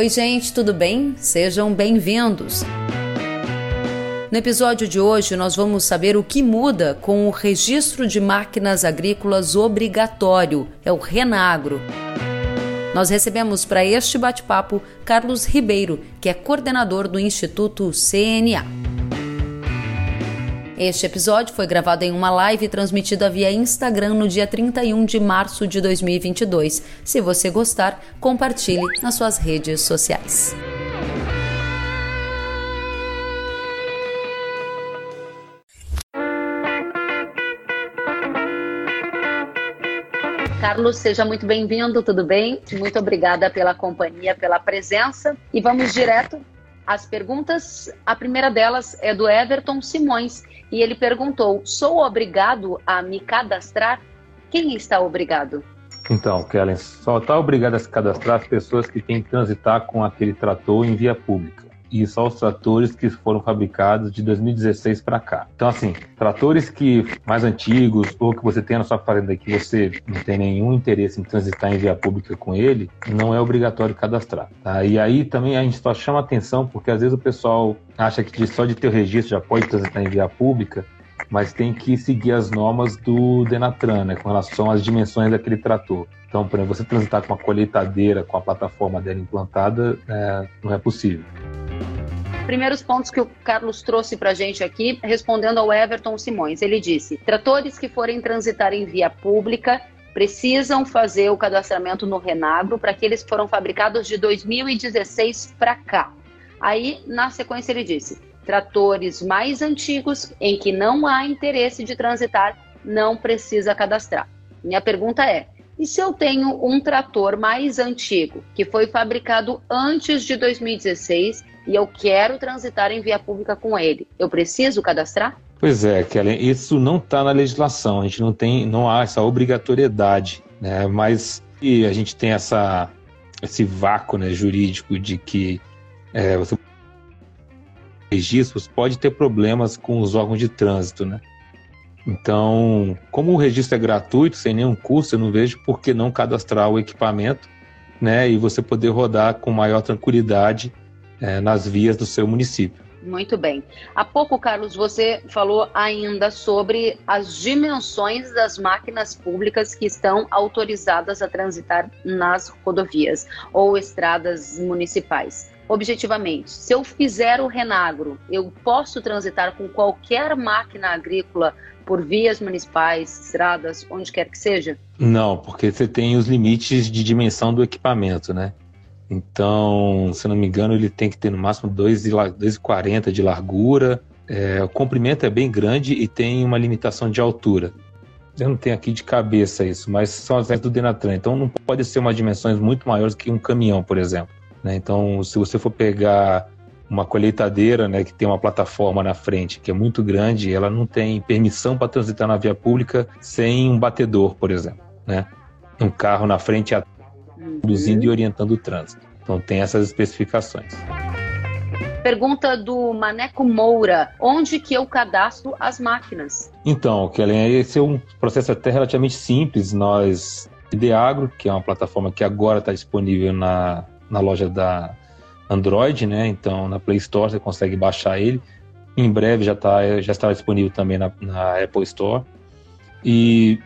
Oi, gente, tudo bem? Sejam bem-vindos. No episódio de hoje, nós vamos saber o que muda com o registro de máquinas agrícolas obrigatório, é o Renagro. Nós recebemos para este bate-papo Carlos Ribeiro, que é coordenador do Instituto CNA. Este episódio foi gravado em uma live transmitida via Instagram no dia 31 de março de 2022. Se você gostar, compartilhe nas suas redes sociais. Carlos, seja muito bem-vindo, tudo bem? Muito obrigada pela companhia, pela presença. E vamos direto às perguntas. A primeira delas é do Everton Simões e ele perguntou: Sou obrigado a me cadastrar? Quem está obrigado? Então, Kellen, só está obrigado a se cadastrar as pessoas que têm que transitar com aquele trator em via pública e só os tratores que foram fabricados de 2016 para cá. Então, assim, tratores que mais antigos ou que você tem na sua fazenda que você não tem nenhum interesse em transitar em via pública com ele, não é obrigatório cadastrar. Tá? E aí também a gente só chama atenção porque às vezes o pessoal acha que só de ter o registro já pode transitar em via pública, mas tem que seguir as normas do Denatran, né, com relação às dimensões daquele trator. Então, por exemplo, você transitar com uma colheitadeira, com a plataforma dela implantada, é, não é possível primeiros pontos que o Carlos trouxe para a gente aqui, respondendo ao Everton Simões. Ele disse: tratores que forem transitar em via pública precisam fazer o cadastramento no Renagro para que eles foram fabricados de 2016 para cá. Aí, na sequência, ele disse: tratores mais antigos em que não há interesse de transitar não precisa cadastrar. Minha pergunta é: e se eu tenho um trator mais antigo, que foi fabricado antes de 2016 e eu quero transitar em via pública com ele, eu preciso cadastrar? Pois é, Kelly, isso não está na legislação, a gente não tem, não há essa obrigatoriedade, né? Mas a gente tem essa, esse vácuo né, jurídico de que é, você registros pode ter problemas com os órgãos de trânsito, né? Então, como o registro é gratuito, sem nenhum custo, eu não vejo por que não cadastrar o equipamento, né? E você poder rodar com maior tranquilidade é, nas vias do seu município. Muito bem. Há pouco, Carlos, você falou ainda sobre as dimensões das máquinas públicas que estão autorizadas a transitar nas rodovias ou estradas municipais. Objetivamente, se eu fizer o Renagro, eu posso transitar com qualquer máquina agrícola por vias municipais, estradas, onde quer que seja? Não, porque você tem os limites de dimensão do equipamento, né? Então, se não me engano, ele tem que ter no máximo 2,40 de largura. É, o comprimento é bem grande e tem uma limitação de altura. Eu não tenho aqui de cabeça isso, mas são as regras do Denatran. Então, não pode ser uma dimensões muito maiores que um caminhão, por exemplo. Né? Então, se você for pegar uma colheitadeira, né, que tem uma plataforma na frente que é muito grande, ela não tem permissão para transitar na via pública sem um batedor, por exemplo, né? Um carro na frente conduzindo uhum. e orientando o trânsito. Então tem essas especificações. Pergunta do Maneco Moura: onde que eu cadastro as máquinas? Então, Kellen, esse é um processo até relativamente simples. Nós, Ideagro, que é uma plataforma que agora está disponível na, na loja da Android, né? Então, na Play Store você consegue baixar ele. Em breve já, tá, já estará disponível também na, na Apple Store. E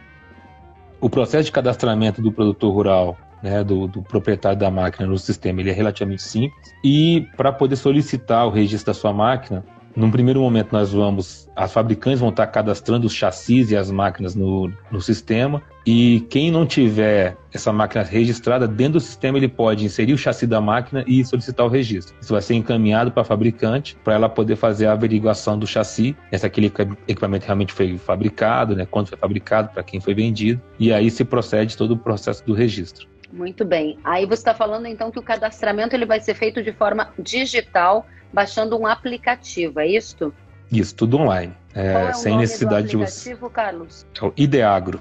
o processo de cadastramento do produtor rural né, do, do, proprietário da máquina no sistema, ele é relativamente simples. E para poder solicitar o registro da sua máquina, num primeiro momento nós vamos, as fabricantes vão estar cadastrando os chassis e as máquinas no, no sistema. E quem não tiver essa máquina registrada dentro do sistema, ele pode inserir o chassi da máquina e solicitar o registro. Isso vai ser encaminhado para a fabricante para ela poder fazer a averiguação do chassi, se aquele equipamento realmente foi fabricado, né, quando foi fabricado, para quem foi vendido. E aí se procede todo o processo do registro. Muito bem. Aí você está falando então que o cadastramento ele vai ser feito de forma digital, baixando um aplicativo, é isso? Isso, tudo online. É, Qual é o sem nome necessidade do aplicativo, de você. Carlos? É o Ideagro.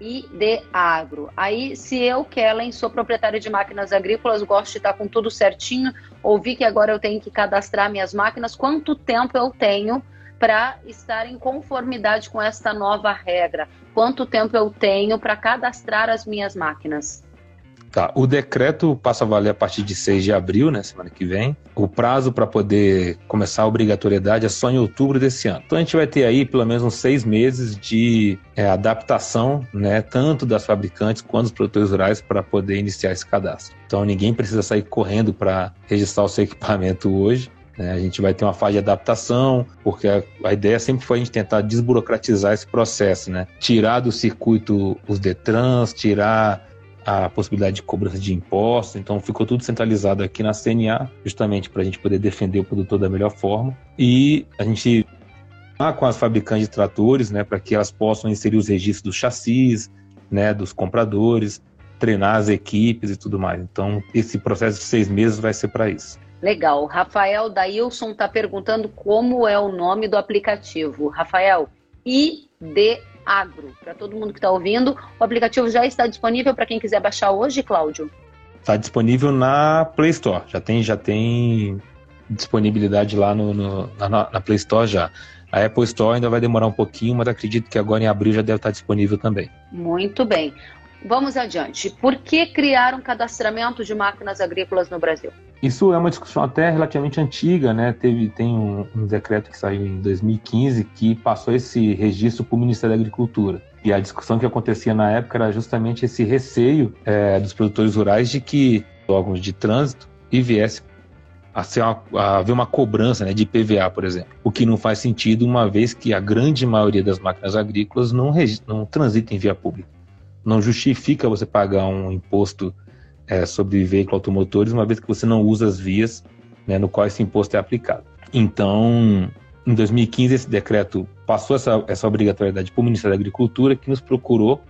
Ideagro. Aí, se eu, Kellen, sou proprietário de máquinas agrícolas, gosto de estar com tudo certinho, ouvi que agora eu tenho que cadastrar minhas máquinas, quanto tempo eu tenho para estar em conformidade com esta nova regra? Quanto tempo eu tenho para cadastrar as minhas máquinas? Tá, o decreto passa a valer a partir de 6 de abril, né, semana que vem. O prazo para poder começar a obrigatoriedade é só em outubro desse ano. Então a gente vai ter aí pelo menos uns seis meses de é, adaptação, né, tanto das fabricantes quanto dos produtores rurais para poder iniciar esse cadastro. Então ninguém precisa sair correndo para registrar o seu equipamento hoje. Né? A gente vai ter uma fase de adaptação, porque a, a, ideia sempre foi a gente tentar desburocratizar esse processo, né? Tirar do circuito os DETRANS, tirar a possibilidade de cobrança de impostos, então ficou tudo centralizado aqui na CNA, justamente para a gente poder defender o produtor da melhor forma. E a gente tá com as fabricantes de tratores, né, para que elas possam inserir os registros dos chassis, né, dos compradores, treinar as equipes e tudo mais. Então, esse processo de seis meses vai ser para isso. Legal. Rafael Dailson está perguntando como é o nome do aplicativo. Rafael, ID Agro. Para todo mundo que está ouvindo, o aplicativo já está disponível para quem quiser baixar hoje, Cláudio? Está disponível na Play Store. Já tem, já tem disponibilidade lá no, no na, na, Play Store já. A Apple Store ainda vai demorar um pouquinho, mas acredito que agora em abril já deve estar disponível também. Muito bem. Vamos adiante. Por que criar um cadastramento de máquinas agrícolas no Brasil? Isso é uma discussão até relativamente antiga, né? Teve, tem um, um decreto que saiu em 2015 que passou esse registro para o Ministério da Agricultura. E a discussão que acontecia na época era justamente esse receio é, dos produtores rurais de que órgãos de trânsito e viesse a, ser uma, a haver uma cobrança né, de IPVA, por exemplo. O que não faz sentido, uma vez que a grande maioria das máquinas agrícolas não, não transita em via pública não justifica você pagar um imposto é, sobre veículos automotores, uma vez que você não usa as vias né, no qual esse imposto é aplicado. Então, em 2015, esse decreto passou essa, essa obrigatoriedade para o Ministério da Agricultura, que nos procurou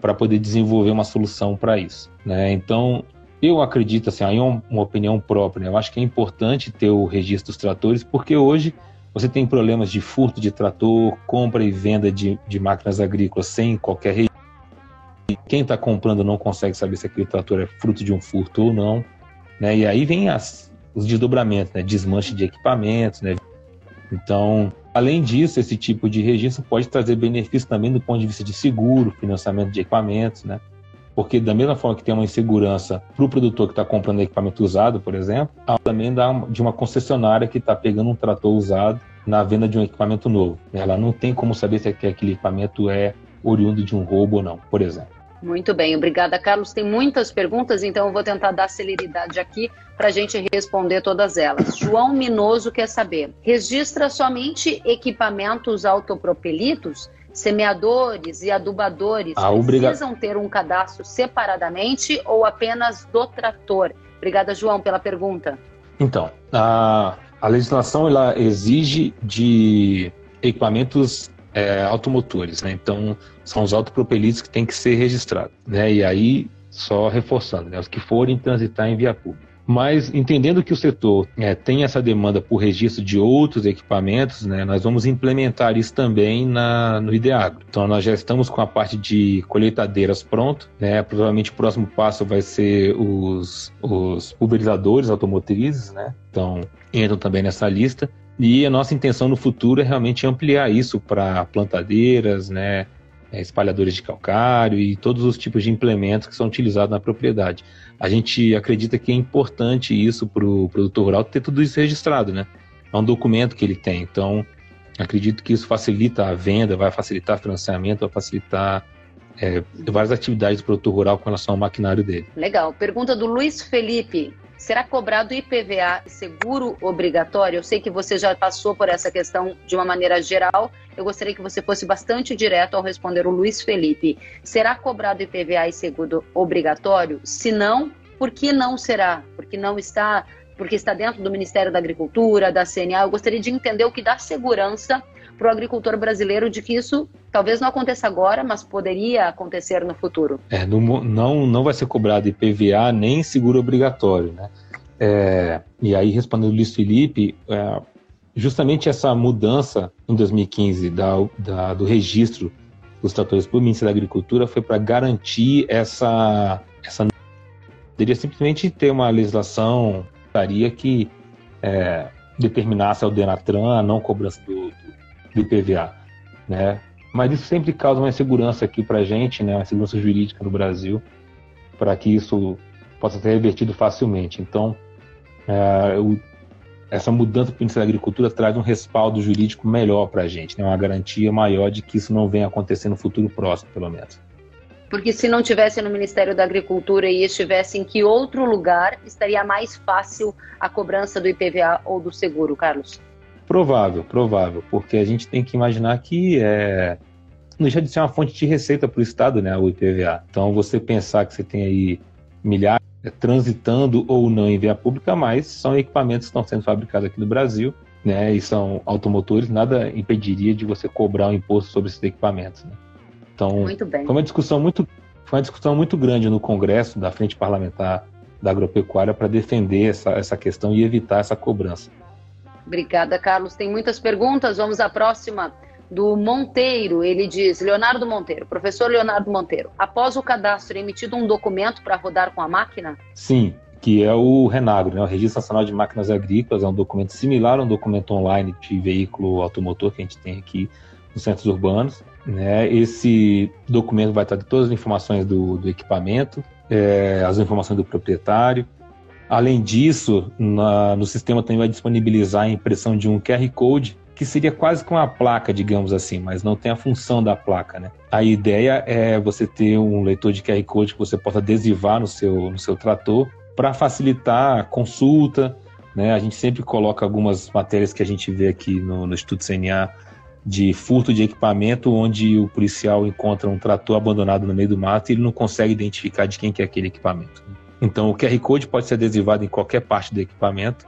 para poder desenvolver uma solução para isso. Né? Então, eu acredito, assim, aí é uma opinião própria, né? eu acho que é importante ter o registro dos tratores, porque hoje você tem problemas de furto de trator, compra e venda de, de máquinas agrícolas sem qualquer registro quem está comprando não consegue saber se aquele trator é fruto de um furto ou não. Né? E aí vem as, os desdobramentos, né? desmanche de equipamentos. Né? Então, além disso, esse tipo de registro pode trazer benefícios também do ponto de vista de seguro, financiamento de equipamentos, né? porque da mesma forma que tem uma insegurança para o produtor que está comprando equipamento usado, por exemplo, também de uma concessionária que está pegando um trator usado na venda de um equipamento novo. Ela não tem como saber se aquele equipamento é oriundo de um roubo ou não, por exemplo. Muito bem, obrigada, Carlos. Tem muitas perguntas, então eu vou tentar dar celeridade aqui para a gente responder todas elas. João Minoso quer saber: registra somente equipamentos autopropelitos? Semeadores e adubadores precisam ter um cadastro separadamente ou apenas do trator? Obrigada, João, pela pergunta. Então, a, a legislação ela exige de equipamentos é, automotores, né? Então, são os autopropelidos que têm que ser registrados, né? E aí, só reforçando, né? Os que forem transitar em via pública. Mas entendendo que o setor é, tem essa demanda por registro de outros equipamentos, né, nós vamos implementar isso também na, no Ideagro. Então nós já estamos com a parte de colheitadeiras pronto, né, provavelmente o próximo passo vai ser os, os pulverizadores automotrizes, né, então entram também nessa lista. E a nossa intenção no futuro é realmente ampliar isso para plantadeiras, né, é, espalhadores de calcário e todos os tipos de implementos que são utilizados na propriedade. A gente acredita que é importante isso para o produtor rural ter tudo isso registrado, né? É um documento que ele tem. Então, acredito que isso facilita a venda, vai facilitar financiamento, vai facilitar é, várias atividades do produtor rural com relação ao maquinário dele. Legal. Pergunta do Luiz Felipe. Será cobrado IPVA seguro obrigatório? Eu sei que você já passou por essa questão de uma maneira geral. Eu gostaria que você fosse bastante direto ao responder o Luiz Felipe. Será cobrado IPVA e seguro obrigatório? Se não, por que não será? Porque não está, porque está dentro do Ministério da Agricultura, da CNA. Eu gostaria de entender o que dá segurança para o agricultor brasileiro de que isso talvez não aconteça agora, mas poderia acontecer no futuro. É, não, não, não vai ser cobrado IPVA nem seguro obrigatório, né? É, e aí, respondendo o Luiz Felipe, é, justamente essa mudança em 2015 da, da, do registro dos tratores para o Ministério da Agricultura foi para garantir essa, essa. Poderia simplesmente ter uma legislação que é, determinasse ao Denatran a não cobrança do, do IPVA, né? Mas isso sempre causa uma insegurança aqui para a gente, né? Uma insegurança jurídica no Brasil. para que isso possa ser revertido facilmente. Então, é, essa mudança para o Ministério da Agricultura traz um respaldo jurídico melhor para a gente, né? uma garantia maior de que isso não venha acontecer no futuro próximo, pelo menos. Porque se não tivesse no Ministério da Agricultura e estivesse em que outro lugar, estaria mais fácil a cobrança do IPVA ou do seguro, Carlos? Provável, provável, porque a gente tem que imaginar que é, não deixa de ser uma fonte de receita para o Estado, né, o IPVA. Então, você pensar que você tem aí milhares é, transitando ou não em via pública, mas são equipamentos que estão sendo fabricados aqui no Brasil, né, e são automotores, nada impediria de você cobrar um imposto sobre esses equipamentos. Né? Então, foi uma discussão muito, foi uma discussão muito grande no Congresso da Frente Parlamentar da Agropecuária para defender essa, essa questão e evitar essa cobrança. Obrigada, Carlos. Tem muitas perguntas. Vamos à próxima do Monteiro. Ele diz: Leonardo Monteiro, professor Leonardo Monteiro, após o cadastro, emitido um documento para rodar com a máquina? Sim, que é o Renagro, né? o Registro Nacional de Máquinas Agrícolas. É um documento similar a um documento online de veículo automotor que a gente tem aqui nos centros urbanos. Né? Esse documento vai trazer todas as informações do, do equipamento, é, as informações do proprietário. Além disso, na, no sistema também vai disponibilizar a impressão de um QR Code que seria quase com uma placa, digamos assim, mas não tem a função da placa, né? A ideia é você ter um leitor de QR Code que você possa adesivar no seu, no seu trator para facilitar a consulta, né? A gente sempre coloca algumas matérias que a gente vê aqui no, no Instituto CNA de furto de equipamento, onde o policial encontra um trator abandonado no meio do mato e ele não consegue identificar de quem que é aquele equipamento. Né? Então, o QR Code pode ser adesivado em qualquer parte do equipamento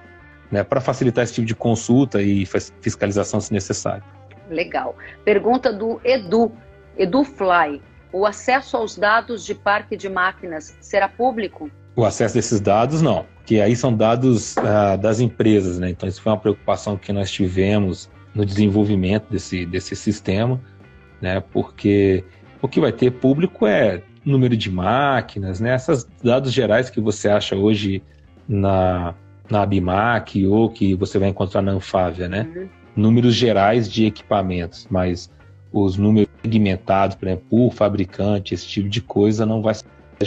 né, para facilitar esse tipo de consulta e fiscalização se necessário. Legal. Pergunta do Edu, Edu Fly. O acesso aos dados de parque de máquinas será público? O acesso desses dados, não, porque aí são dados ah, das empresas, né? Então, isso foi uma preocupação que nós tivemos no desenvolvimento desse, desse sistema, né? Porque o que vai ter público é número de máquinas, né? Esses dados gerais que você acha hoje na, na Abimac ou que você vai encontrar na Anfávia, né? Uhum. Números gerais de equipamentos, mas os números segmentados, por exemplo, por fabricante, esse tipo de coisa, não vai ser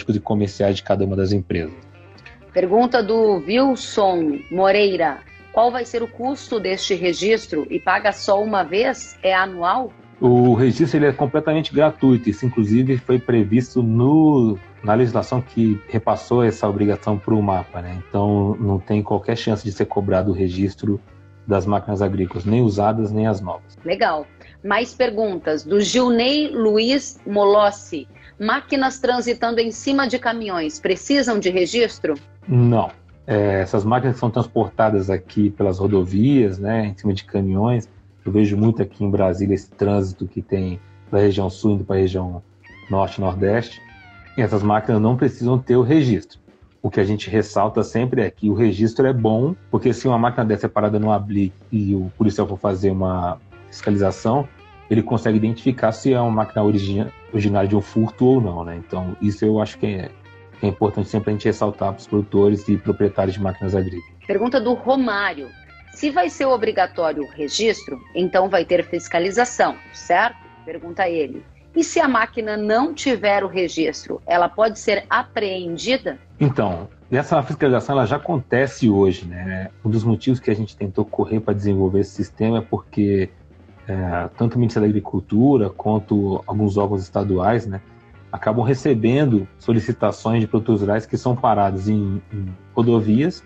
de comerciais de cada uma das empresas. Pergunta do Wilson Moreira. Qual vai ser o custo deste registro e paga só uma vez? É anual? O registro ele é completamente gratuito. Isso, inclusive, foi previsto no na legislação que repassou essa obrigação para o mapa, né? Então não tem qualquer chance de ser cobrado o registro das máquinas agrícolas, nem usadas nem as novas. Legal. Mais perguntas do Gilney Luiz Molossi. Máquinas transitando em cima de caminhões precisam de registro? Não. É, essas máquinas são transportadas aqui pelas rodovias, né, em cima de caminhões. Eu vejo muito aqui em Brasília esse trânsito que tem da região sul indo para a região norte nordeste. E essas máquinas não precisam ter o registro. O que a gente ressalta sempre é que o registro é bom, porque se uma máquina dessa é parada no abli e o policial for fazer uma fiscalização, ele consegue identificar se é uma máquina originária de um furto ou não, né? Então, isso eu acho que é, que é importante sempre a gente ressaltar para os produtores e proprietários de máquinas agrícolas. Pergunta do Romário. Se vai ser obrigatório o registro, então vai ter fiscalização, certo? Pergunta ele. E se a máquina não tiver o registro, ela pode ser apreendida? Então, essa fiscalização ela já acontece hoje, né? Um dos motivos que a gente tentou correr para desenvolver esse sistema é porque é, tanto o Ministério da Agricultura quanto alguns órgãos estaduais, né, acabam recebendo solicitações de produtos rurais que são parados em, em rodovias,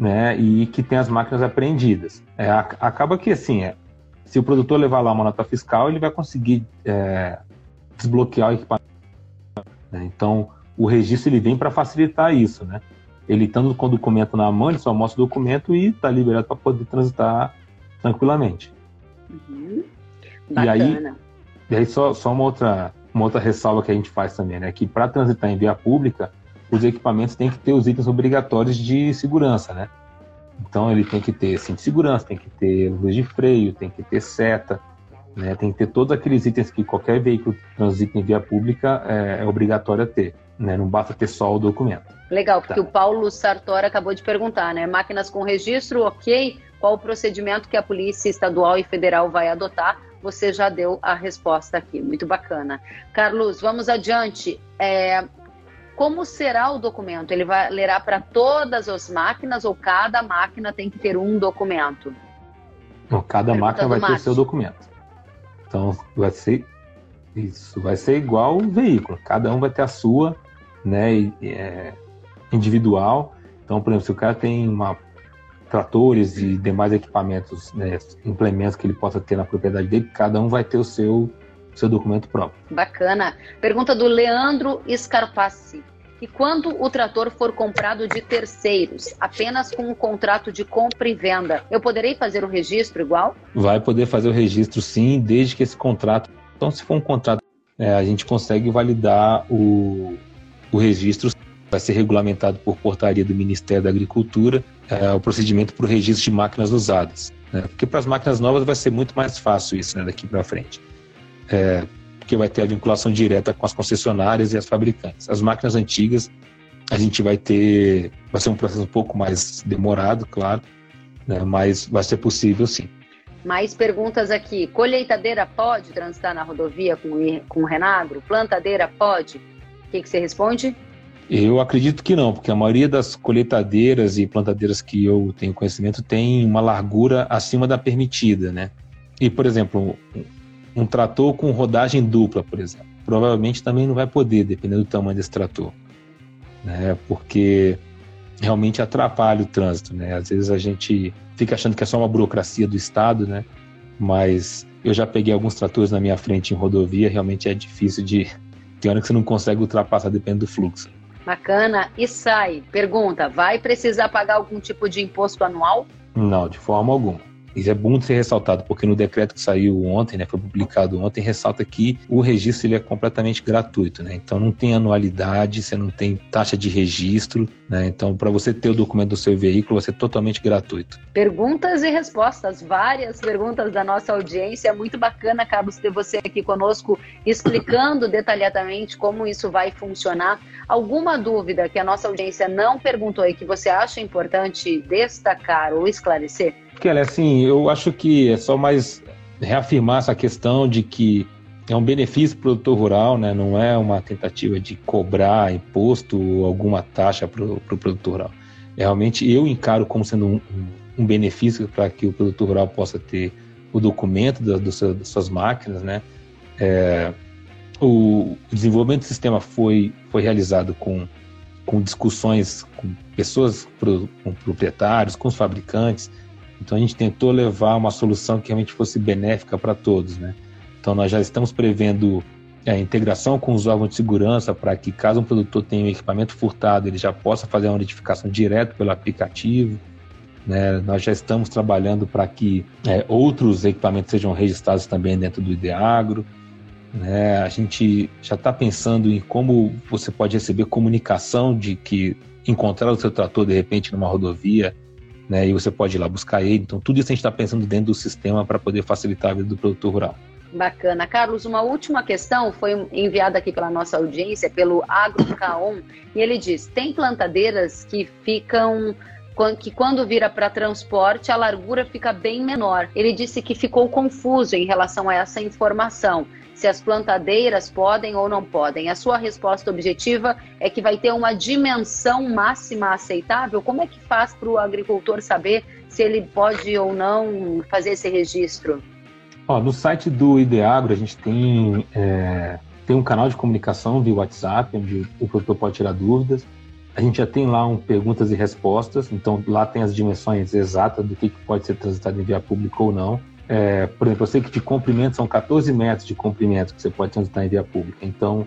né, e que tem as máquinas apreendidas. É, acaba que assim, é, se o produtor levar lá uma nota fiscal, ele vai conseguir é, desbloquear o equipamento. Né? Então, o registro ele vem para facilitar isso, né? Ele estando com o documento na mão, ele só mostra o documento e está liberado para poder transitar tranquilamente. Uhum. E aí, e aí só, só uma outra uma outra ressalva que a gente faz também, né? Que para transitar em via pública, os equipamentos têm que ter os itens obrigatórios de segurança, né? Então ele tem que ter cinto de segurança, tem que ter luz de freio, tem que ter seta, né? Tem que ter todos aqueles itens que qualquer veículo que transita em via pública é, é obrigatório ter. Né? Não basta ter só o documento. Legal, porque tá. o Paulo Sartori acabou de perguntar, né? Máquinas com registro, ok. Qual o procedimento que a Polícia Estadual e Federal vai adotar? Você já deu a resposta aqui, muito bacana. Carlos, vamos adiante. É, como será o documento? Ele vai lerá para todas as máquinas ou cada máquina tem que ter um documento? Não, cada Pergunta máquina vai ter o seu documento. Então vai ser isso, vai ser igual o veículo. Cada um vai ter a sua, né, é, individual. Então, por exemplo, se o cara tem uma tratores e demais equipamentos, né, implementos que ele possa ter na propriedade dele, cada um vai ter o seu seu documento próprio. Bacana. Pergunta do Leandro Scarpassi. E quando o trator for comprado de terceiros, apenas com um contrato de compra e venda, eu poderei fazer o registro igual? Vai poder fazer o registro sim, desde que esse contrato. Então, se for um contrato, é, a gente consegue validar o, o registro. Vai ser regulamentado por portaria do Ministério da Agricultura é, o procedimento para o registro de máquinas usadas. Né? Porque para as máquinas novas vai ser muito mais fácil isso né, daqui para frente. É, porque vai ter a vinculação direta com as concessionárias e as fabricantes. As máquinas antigas, a gente vai ter, vai ser um processo um pouco mais demorado, claro, né, mas vai ser possível sim. Mais perguntas aqui. Colheitadeira pode transitar na rodovia com, com Renagro? Plantadeira pode? O que, que você responde? Eu acredito que não, porque a maioria das colheitadeiras e plantadeiras que eu tenho conhecimento tem uma largura acima da permitida, né? E, por exemplo, um trator com rodagem dupla, por exemplo. Provavelmente também não vai poder, dependendo do tamanho desse trator, né? Porque realmente atrapalha o trânsito, né? Às vezes a gente fica achando que é só uma burocracia do Estado, né? Mas eu já peguei alguns tratores na minha frente em rodovia, realmente é difícil de. Tem hora que você não consegue ultrapassar, depende do fluxo. Bacana. E sai, pergunta: vai precisar pagar algum tipo de imposto anual? Não, de forma alguma. Isso é bom de ser ressaltado, porque no decreto que saiu ontem, né, foi publicado ontem, ressalta que o registro ele é completamente gratuito, né? Então não tem anualidade, você não tem taxa de registro, né? Então para você ter o documento do seu veículo, vai ser totalmente gratuito. Perguntas e respostas, várias perguntas da nossa audiência. É muito bacana, Carlos, ter você aqui conosco explicando detalhadamente como isso vai funcionar. Alguma dúvida que a nossa audiência não perguntou e que você acha importante destacar ou esclarecer? Kelly, assim, eu acho que é só mais reafirmar essa questão de que é um benefício para o produtor rural, né? não é uma tentativa de cobrar imposto ou alguma taxa para o pro produtor rural. É, realmente eu encaro como sendo um, um benefício para que o produtor rural possa ter o documento do, do seu, das suas máquinas. Né? É, o desenvolvimento do sistema foi, foi realizado com, com discussões com pessoas, com proprietários, com os fabricantes, então a gente tentou levar uma solução que realmente fosse benéfica para todos, né? Então nós já estamos prevendo a integração com os órgãos de segurança para que caso um produtor tenha um equipamento furtado, ele já possa fazer uma notificação direto pelo aplicativo. Né? Nós já estamos trabalhando para que é, outros equipamentos sejam registrados também dentro do Ideagro. Né? A gente já está pensando em como você pode receber comunicação de que encontrar o seu trator de repente numa rodovia né? E você pode ir lá buscar ele. Então, tudo isso a gente está pensando dentro do sistema para poder facilitar a vida do produtor rural. Bacana. Carlos, uma última questão foi enviada aqui pela nossa audiência, pelo AgroCaon, e ele diz: tem plantadeiras que ficam que quando vira para transporte a largura fica bem menor. Ele disse que ficou confuso em relação a essa informação se as plantadeiras podem ou não podem. A sua resposta objetiva é que vai ter uma dimensão máxima aceitável? Como é que faz para o agricultor saber se ele pode ou não fazer esse registro? Ó, no site do Ideagro a gente tem, é, tem um canal de comunicação via WhatsApp, onde o produtor pode tirar dúvidas. A gente já tem lá um perguntas e respostas, então lá tem as dimensões exatas do que, que pode ser transitado em via pública ou não. É, por exemplo, eu sei que de comprimento são 14 metros de comprimento que você pode transitar em via pública. Então,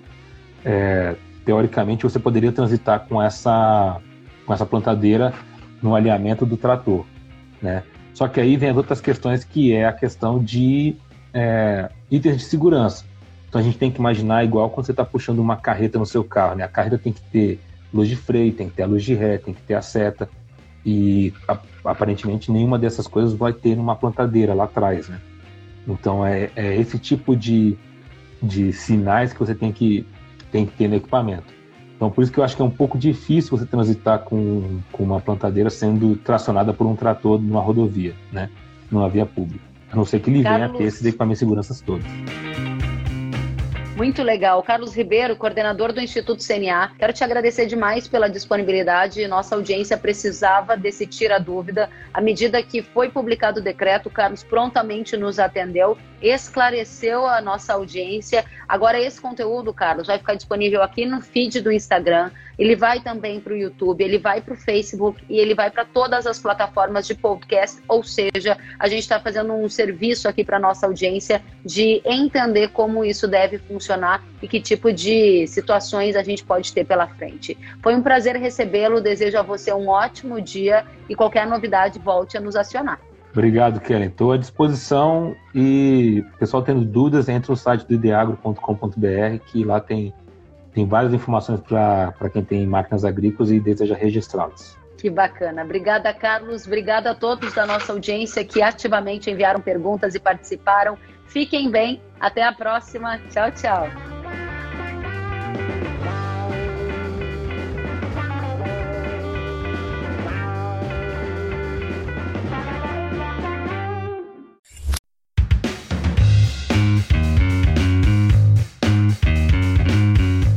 é, teoricamente, você poderia transitar com essa, com essa plantadeira no alinhamento do trator. Né? Só que aí vem as outras questões, que é a questão de é, itens de segurança. Então a gente tem que imaginar igual quando você está puxando uma carreta no seu carro. Né? A carreta tem que ter luz de freio, tem que ter a luz de ré, tem que ter a seta e aparentemente nenhuma dessas coisas vai ter numa plantadeira lá atrás, né? Então é, é, esse tipo de, de sinais que você tem que, tem que ter no equipamento. Então por isso que eu acho que é um pouco difícil você transitar com, com uma plantadeira sendo tracionada por um trator numa rodovia, né? Numa via pública. A não ser que ele Carlos... venha a ter esses equipamentos de segurança todos. Muito legal. Carlos Ribeiro, coordenador do Instituto CNA, quero te agradecer demais pela disponibilidade. Nossa audiência precisava desse tira dúvida. À medida que foi publicado o decreto, o Carlos prontamente nos atendeu, esclareceu a nossa audiência. Agora, esse conteúdo, Carlos, vai ficar disponível aqui no feed do Instagram. Ele vai também para o YouTube, ele vai para o Facebook e ele vai para todas as plataformas de podcast. Ou seja, a gente está fazendo um serviço aqui para nossa audiência de entender como isso deve funcionar e que tipo de situações a gente pode ter pela frente. Foi um prazer recebê-lo, desejo a você um ótimo dia e qualquer novidade volte a nos acionar. Obrigado, Kellen. Estou à disposição e pessoal tendo dúvidas, entre no site do ideagro.com.br que lá tem, tem várias informações para quem tem máquinas agrícolas e deseja registrá-las. Que bacana. Obrigada, Carlos. Obrigada a todos da nossa audiência que ativamente enviaram perguntas e participaram. Fiquem bem. Até a próxima. Tchau, tchau.